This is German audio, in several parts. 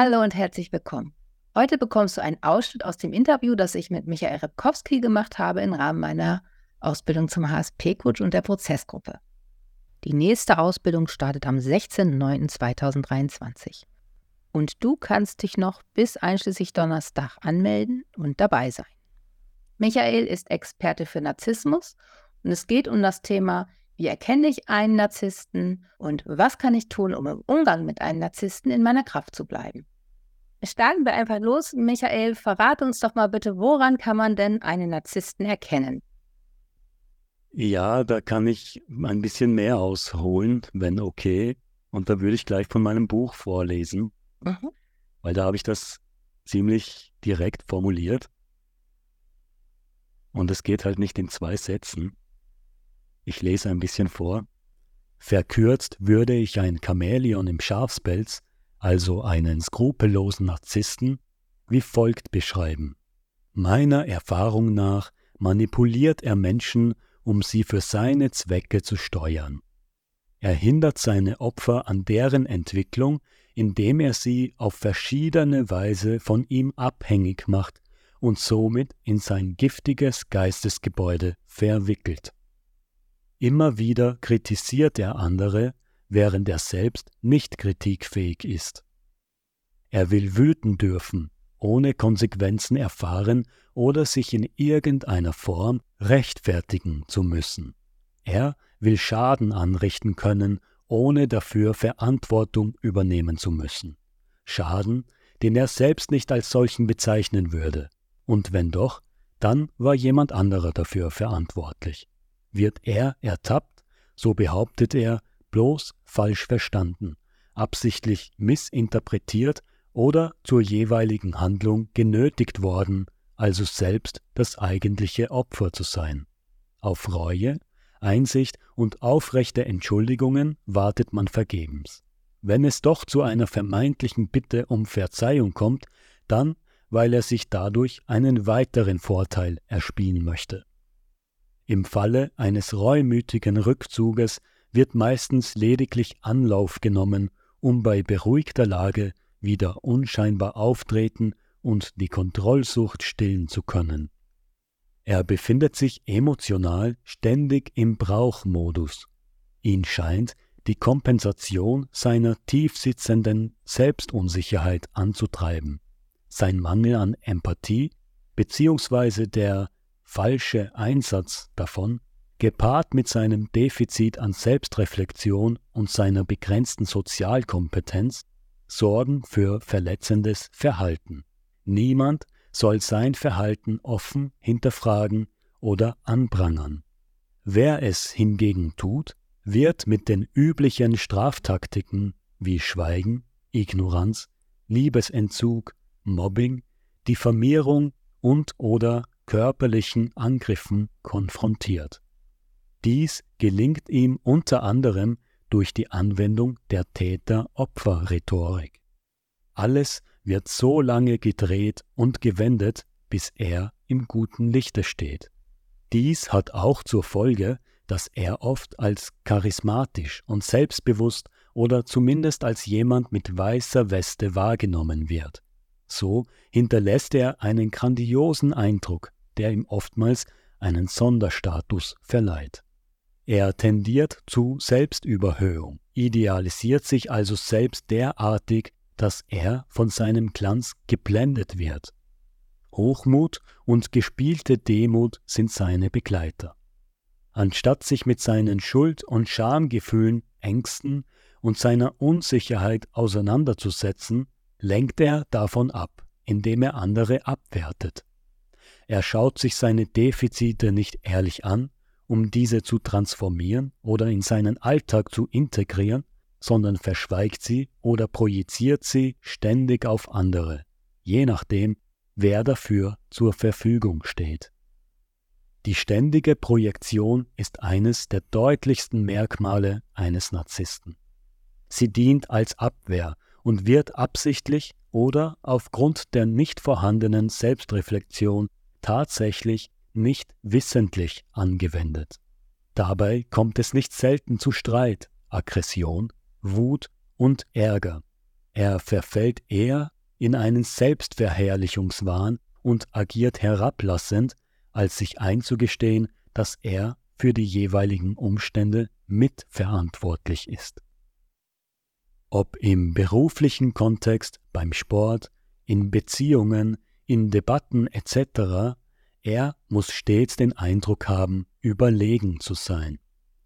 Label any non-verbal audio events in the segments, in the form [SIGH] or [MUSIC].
Hallo und herzlich willkommen. Heute bekommst du einen Ausschnitt aus dem Interview, das ich mit Michael Repkowski gemacht habe im Rahmen meiner Ausbildung zum HSP-Coach und der Prozessgruppe. Die nächste Ausbildung startet am 16.09.2023. Und du kannst dich noch bis einschließlich Donnerstag anmelden und dabei sein. Michael ist Experte für Narzissmus und es geht um das Thema, wie erkenne ich einen Narzissten und was kann ich tun, um im Umgang mit einem Narzissten in meiner Kraft zu bleiben. Starten wir einfach los. Michael, verrate uns doch mal bitte, woran kann man denn einen Narzissten erkennen? Ja, da kann ich ein bisschen mehr ausholen, wenn okay. Und da würde ich gleich von meinem Buch vorlesen, mhm. weil da habe ich das ziemlich direkt formuliert. Und es geht halt nicht in zwei Sätzen. Ich lese ein bisschen vor. Verkürzt würde ich ein Chamäleon im Schafspelz, also einen skrupellosen Narzissten, wie folgt beschreiben. Meiner Erfahrung nach manipuliert er Menschen um sie für seine Zwecke zu steuern. Er hindert seine Opfer an deren Entwicklung, indem er sie auf verschiedene Weise von ihm abhängig macht und somit in sein giftiges Geistesgebäude verwickelt. Immer wieder kritisiert er andere, während er selbst nicht kritikfähig ist. Er will wüten dürfen, ohne Konsequenzen erfahren oder sich in irgendeiner Form rechtfertigen zu müssen. Er will Schaden anrichten können, ohne dafür Verantwortung übernehmen zu müssen. Schaden, den er selbst nicht als solchen bezeichnen würde. Und wenn doch, dann war jemand anderer dafür verantwortlich. Wird er ertappt, so behauptet er, bloß falsch verstanden, absichtlich missinterpretiert oder zur jeweiligen Handlung genötigt worden, also selbst das eigentliche Opfer zu sein. Auf Reue, Einsicht und aufrechte Entschuldigungen wartet man vergebens. Wenn es doch zu einer vermeintlichen Bitte um Verzeihung kommt, dann, weil er sich dadurch einen weiteren Vorteil erspielen möchte. Im Falle eines reumütigen Rückzuges wird meistens lediglich Anlauf genommen, um bei beruhigter Lage wieder unscheinbar auftreten und die Kontrollsucht stillen zu können. Er befindet sich emotional ständig im Brauchmodus. Ihn scheint die Kompensation seiner tiefsitzenden Selbstunsicherheit anzutreiben. Sein Mangel an Empathie bzw. der falsche Einsatz davon, gepaart mit seinem Defizit an Selbstreflexion und seiner begrenzten Sozialkompetenz, sorgen für verletzendes Verhalten. Niemand soll sein Verhalten offen hinterfragen oder anprangern. Wer es hingegen tut, wird mit den üblichen Straftaktiken wie Schweigen, Ignoranz, Liebesentzug, Mobbing, Diffamierung und oder körperlichen Angriffen konfrontiert. Dies gelingt ihm unter anderem durch die Anwendung der Täter-Opfer-Rhetorik. Alles wird so lange gedreht und gewendet, bis er im guten Lichte steht. Dies hat auch zur Folge, dass er oft als charismatisch und selbstbewusst oder zumindest als jemand mit weißer Weste wahrgenommen wird. So hinterlässt er einen grandiosen Eindruck, der ihm oftmals einen Sonderstatus verleiht. Er tendiert zu Selbstüberhöhung, idealisiert sich also selbst derartig, dass er von seinem Glanz geblendet wird. Hochmut und gespielte Demut sind seine Begleiter. Anstatt sich mit seinen Schuld- und Schamgefühlen, Ängsten und seiner Unsicherheit auseinanderzusetzen, lenkt er davon ab, indem er andere abwertet. Er schaut sich seine Defizite nicht ehrlich an um diese zu transformieren oder in seinen Alltag zu integrieren, sondern verschweigt sie oder projiziert sie ständig auf andere, je nachdem, wer dafür zur Verfügung steht. Die ständige Projektion ist eines der deutlichsten Merkmale eines Narzissten. Sie dient als Abwehr und wird absichtlich oder aufgrund der nicht vorhandenen Selbstreflexion tatsächlich nicht wissentlich angewendet. Dabei kommt es nicht selten zu Streit, Aggression, Wut und Ärger. Er verfällt eher in einen Selbstverherrlichungswahn und agiert herablassend, als sich einzugestehen, dass er für die jeweiligen Umstände mitverantwortlich ist. Ob im beruflichen Kontext, beim Sport, in Beziehungen, in Debatten etc., er muss stets den Eindruck haben, überlegen zu sein.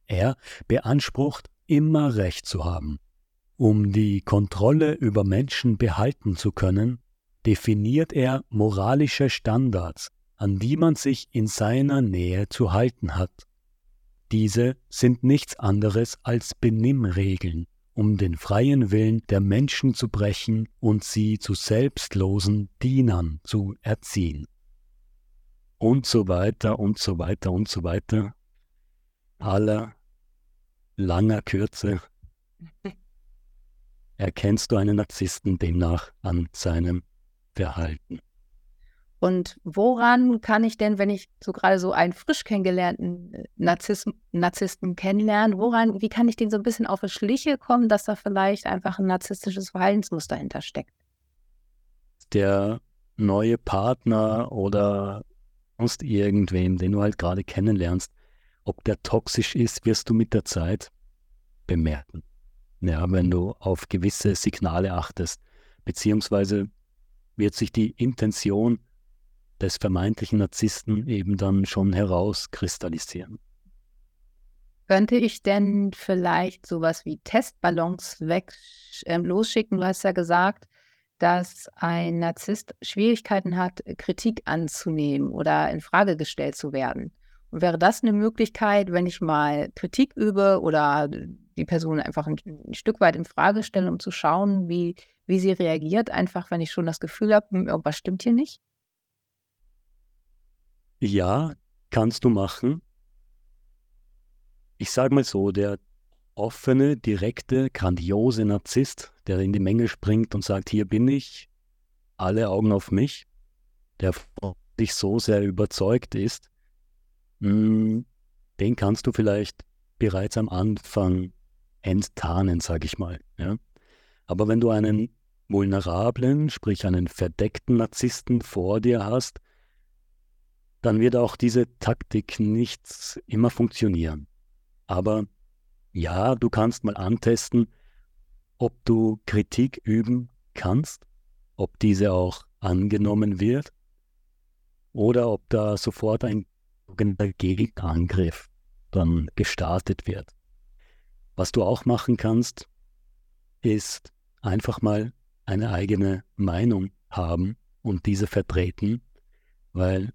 Er beansprucht immer Recht zu haben. Um die Kontrolle über Menschen behalten zu können, definiert er moralische Standards, an die man sich in seiner Nähe zu halten hat. Diese sind nichts anderes als Benimmregeln, um den freien Willen der Menschen zu brechen und sie zu selbstlosen Dienern zu erziehen. Und so weiter und so weiter und so weiter. Aller langer Kürze [LAUGHS] erkennst du einen Narzissten demnach an seinem Verhalten. Und woran kann ich denn, wenn ich so gerade so einen frisch kennengelernten äh, Narzisst, Narzissten kennenlerne, woran, wie kann ich den so ein bisschen auf die Schliche kommen, dass da vielleicht einfach ein narzisstisches Verhaltensmuster hintersteckt? Der neue Partner oder sonst irgendwem, den du halt gerade kennenlernst, ob der toxisch ist, wirst du mit der Zeit bemerken. Ja, wenn du auf gewisse Signale achtest, beziehungsweise wird sich die Intention des vermeintlichen Narzissten eben dann schon herauskristallisieren. Könnte ich denn vielleicht sowas wie Testballons weg äh, losschicken? Du hast ja gesagt, dass ein Narzisst Schwierigkeiten hat, Kritik anzunehmen oder in Frage gestellt zu werden. Und wäre das eine Möglichkeit, wenn ich mal Kritik übe oder die Person einfach ein, ein Stück weit in Frage stelle, um zu schauen, wie, wie sie reagiert, einfach wenn ich schon das Gefühl habe, hm, irgendwas stimmt hier nicht? Ja, kannst du machen. Ich sage mal so, der offene, direkte, grandiose Narzisst, der in die Menge springt und sagt, hier bin ich, alle Augen auf mich, der dich so sehr überzeugt ist, hm, den kannst du vielleicht bereits am Anfang enttarnen, sage ich mal. Ja? Aber wenn du einen vulnerablen, sprich einen verdeckten Narzissten vor dir hast, dann wird auch diese Taktik nicht immer funktionieren. Aber ja, du kannst mal antesten, ob du Kritik üben kannst, ob diese auch angenommen wird oder ob da sofort ein Gegenangriff dann gestartet wird. Was du auch machen kannst, ist einfach mal eine eigene Meinung haben und diese vertreten, weil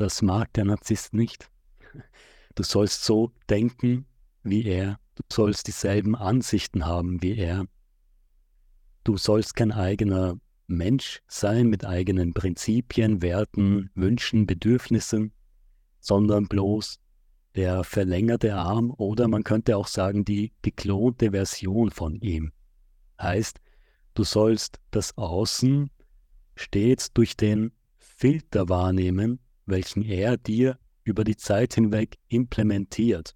das mag der Narzisst nicht. Du sollst so denken wie er. Du sollst dieselben Ansichten haben wie er. Du sollst kein eigener Mensch sein mit eigenen Prinzipien, Werten, Wünschen, Bedürfnissen, sondern bloß der verlängerte Arm oder man könnte auch sagen die geklonte Version von ihm. Heißt, du sollst das Außen stets durch den Filter wahrnehmen, welchen er dir über die Zeit hinweg implementiert.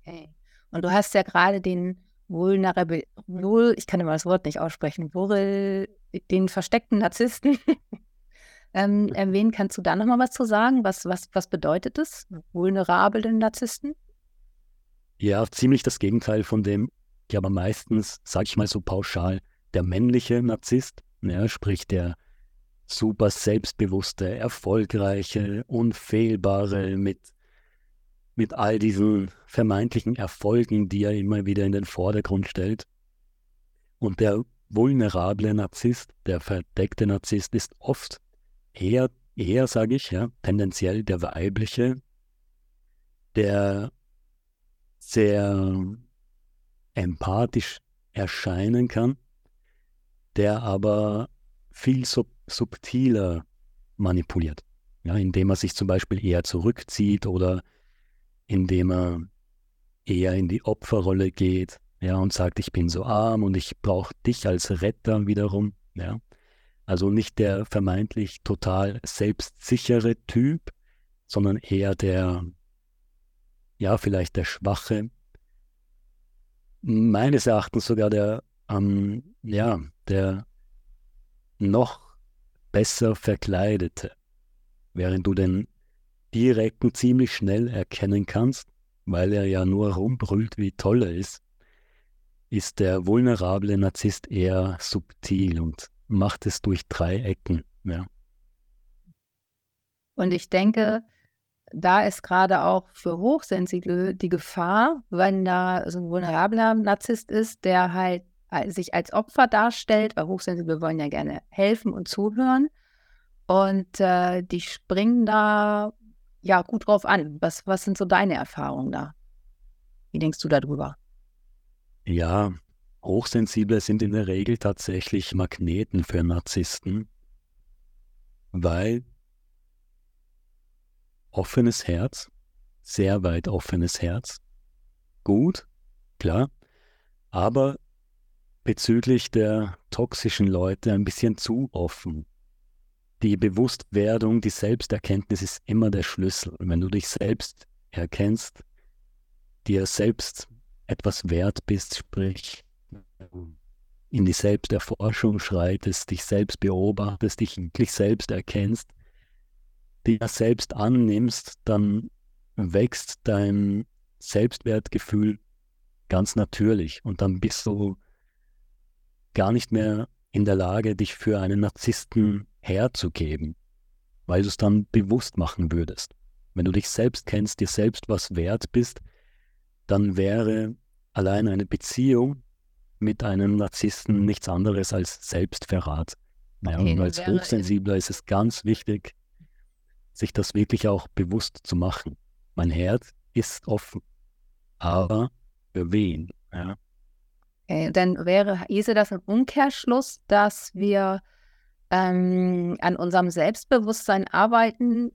Okay. Und du hast ja gerade den vulnerable, vul, ich kann immer das Wort nicht aussprechen, vul, den versteckten Narzissten [LAUGHS] ähm, erwähnen. Kannst du da nochmal was zu sagen? Was, was, was bedeutet das, vulnerablen Narzissten? Ja, ziemlich das Gegenteil von dem, ja, aber meistens, sage ich mal so pauschal, der männliche Narzisst, ja, sprich der super selbstbewusste, erfolgreiche, unfehlbare, mit, mit all diesen vermeintlichen Erfolgen, die er immer wieder in den Vordergrund stellt. Und der vulnerable Narzisst, der verdeckte Narzisst ist oft eher, eher sage ich, ja, tendenziell der weibliche, der sehr empathisch erscheinen kann, der aber viel sub subtiler manipuliert. Ja, indem er sich zum Beispiel eher zurückzieht oder indem er eher in die Opferrolle geht ja, und sagt, ich bin so arm und ich brauche dich als Retter wiederum. Ja. Also nicht der vermeintlich total selbstsichere Typ, sondern eher der, ja, vielleicht der schwache, meines Erachtens sogar der, ähm, ja, der noch besser verkleidete, während du den direkten ziemlich schnell erkennen kannst, weil er ja nur rumbrüllt, wie toll er ist, ist der vulnerable Narzisst eher subtil und macht es durch drei Ecken. Ja. Und ich denke, da ist gerade auch für Hochsensible die Gefahr, wenn da so ein vulnerabler Narzisst ist, der halt sich als Opfer darstellt, weil Hochsensible wollen ja gerne helfen und zuhören. Und äh, die springen da ja gut drauf an. Was, was sind so deine Erfahrungen da? Wie denkst du darüber? Ja, Hochsensible sind in der Regel tatsächlich Magneten für Narzissten, weil offenes Herz, sehr weit offenes Herz, gut, klar, aber bezüglich der toxischen Leute ein bisschen zu offen. Die Bewusstwerdung, die Selbsterkenntnis ist immer der Schlüssel. Wenn du dich selbst erkennst, dir selbst etwas wert bist, sprich in die Selbsterforschung schreitest, dich selbst beobachtest, dich wirklich selbst erkennst, dir selbst annimmst, dann wächst dein Selbstwertgefühl ganz natürlich und dann bist du gar nicht mehr in der Lage, dich für einen Narzissten herzugeben, weil du es dann bewusst machen würdest. Wenn du dich selbst kennst, dir selbst was wert bist, dann wäre allein eine Beziehung mit einem Narzissten nichts anderes als Selbstverrat. Ja, okay, und als Hochsensibler ist es ganz wichtig, sich das wirklich auch bewusst zu machen. Mein Herz ist offen, aber für wen? Ja. Okay, dann wäre, hieße das ein Umkehrschluss, dass wir ähm, an unserem Selbstbewusstsein arbeiten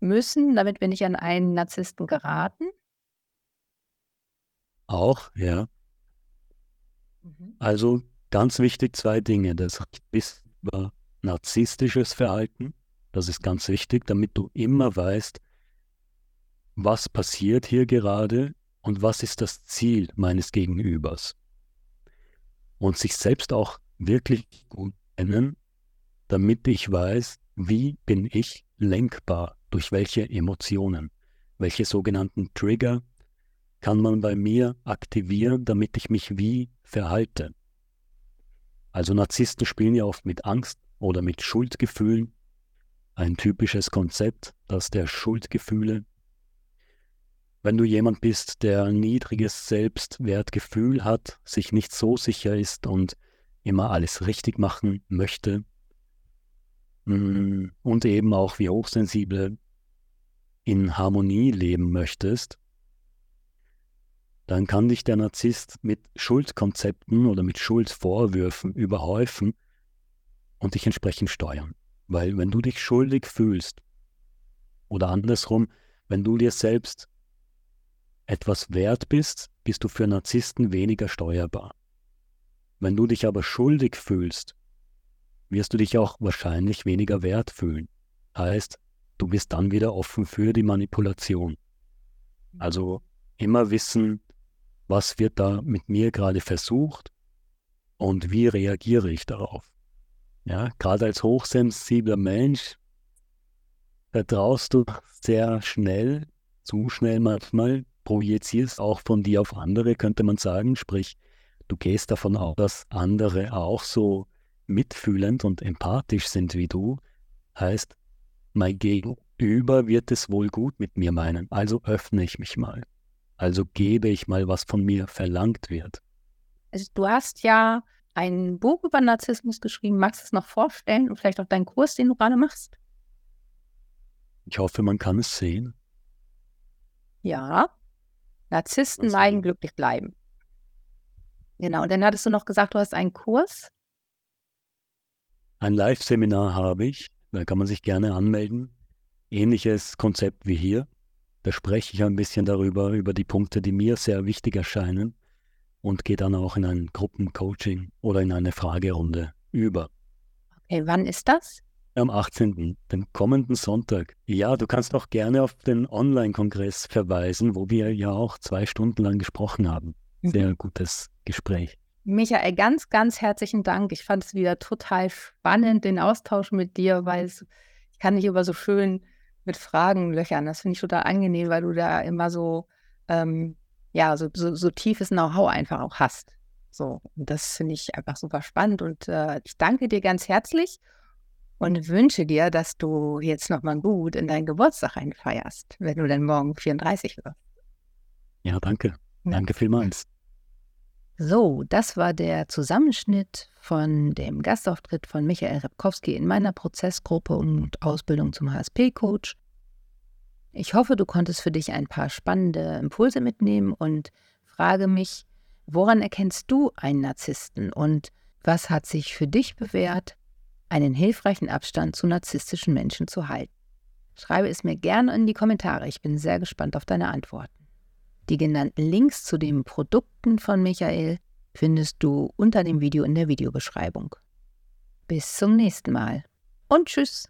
müssen, damit wir nicht an einen Narzissten geraten? Auch, ja. Mhm. Also ganz wichtig zwei Dinge. Das ist narzisstisches Verhalten das ist ganz wichtig, damit du immer weißt, was passiert hier gerade und was ist das Ziel meines Gegenübers. Und sich selbst auch wirklich gut kennen, damit ich weiß, wie bin ich lenkbar, durch welche Emotionen, welche sogenannten Trigger kann man bei mir aktivieren, damit ich mich wie verhalte. Also Narzissten spielen ja oft mit Angst oder mit Schuldgefühlen ein typisches Konzept, das der Schuldgefühle. Wenn du jemand bist, der ein niedriges Selbstwertgefühl hat, sich nicht so sicher ist und immer alles richtig machen möchte mm, und eben auch wie hochsensible in Harmonie leben möchtest, dann kann dich der Narzisst mit Schuldkonzepten oder mit Schuldvorwürfen überhäufen und dich entsprechend steuern. Weil wenn du dich schuldig fühlst oder andersrum, wenn du dir selbst etwas wert bist, bist du für Narzissten weniger steuerbar. Wenn du dich aber schuldig fühlst, wirst du dich auch wahrscheinlich weniger wert fühlen. Heißt, du bist dann wieder offen für die Manipulation. Also immer wissen, was wird da mit mir gerade versucht und wie reagiere ich darauf. Ja, gerade als hochsensibler Mensch vertraust du sehr schnell, zu schnell manchmal, projizierst auch von dir auf andere, könnte man sagen. Sprich, du gehst davon aus, dass andere auch so mitfühlend und empathisch sind wie du. Heißt, mein Gegenüber wird es wohl gut mit mir meinen, also öffne ich mich mal. Also gebe ich mal, was von mir verlangt wird. Also du hast ja ein Buch über Narzissmus geschrieben. Magst du es noch vorstellen und vielleicht auch deinen Kurs, den du gerade machst? Ich hoffe, man kann es sehen. Ja. Narzissten meiden glücklich bleiben. Genau. Und dann hattest du noch gesagt, du hast einen Kurs. Ein Live-Seminar habe ich. Da kann man sich gerne anmelden. Ähnliches Konzept wie hier. Da spreche ich ein bisschen darüber, über die Punkte, die mir sehr wichtig erscheinen und gehe dann auch in ein Gruppencoaching oder in eine Fragerunde über. Okay, wann ist das? Am 18., dem kommenden Sonntag. Ja, du kannst auch gerne auf den Online-Kongress verweisen, wo wir ja auch zwei Stunden lang gesprochen haben. Mhm. Sehr gutes Gespräch. Michael, ganz, ganz herzlichen Dank. Ich fand es wieder total spannend, den Austausch mit dir, weil es, ich kann dich über so schön mit Fragen löchern. Das finde ich total angenehm, weil du da immer so, ähm, ja, so, so, so tiefes Know-how einfach auch hast. So, und das finde ich einfach super spannend und äh, ich danke dir ganz herzlich und wünsche dir, dass du jetzt nochmal gut in deinen Geburtstag einfeierst, wenn du dann morgen 34 wirst. Ja, danke. Ja. Danke vielmals. So, das war der Zusammenschnitt von dem Gastauftritt von Michael Repkowski in meiner Prozessgruppe und Ausbildung zum HSP-Coach. Ich hoffe, du konntest für dich ein paar spannende Impulse mitnehmen und frage mich, woran erkennst du einen Narzissten und was hat sich für dich bewährt, einen hilfreichen Abstand zu narzisstischen Menschen zu halten? Schreibe es mir gerne in die Kommentare, ich bin sehr gespannt auf deine Antworten. Die genannten Links zu den Produkten von Michael findest du unter dem Video in der Videobeschreibung. Bis zum nächsten Mal und tschüss.